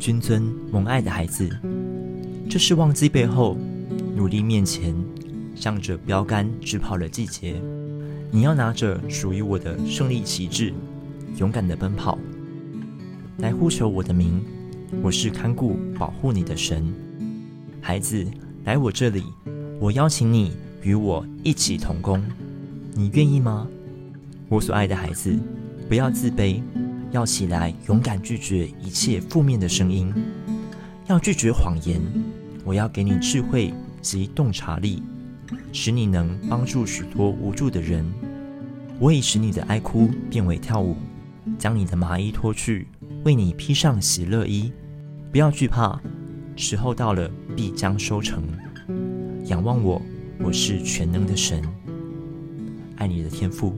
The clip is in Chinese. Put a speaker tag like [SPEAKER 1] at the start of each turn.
[SPEAKER 1] 君尊蒙爱的孩子，这是忘记背后，努力面前，向着标杆直跑的季节。你要拿着属于我的胜利旗帜，勇敢的奔跑，来呼求我的名。我是看顾保护你的神，孩子，来我这里，我邀请你与我一起同工，你愿意吗？我所爱的孩子，不要自卑，要起来勇敢拒绝一切负面的声音，要拒绝谎言。我要给你智慧及洞察力，使你能帮助许多无助的人。我已使你的哀哭变为跳舞，将你的麻衣脱去，为你披上喜乐衣。不要惧怕，时候到了，必将收成。仰望我，我是全能的神，爱你的天父。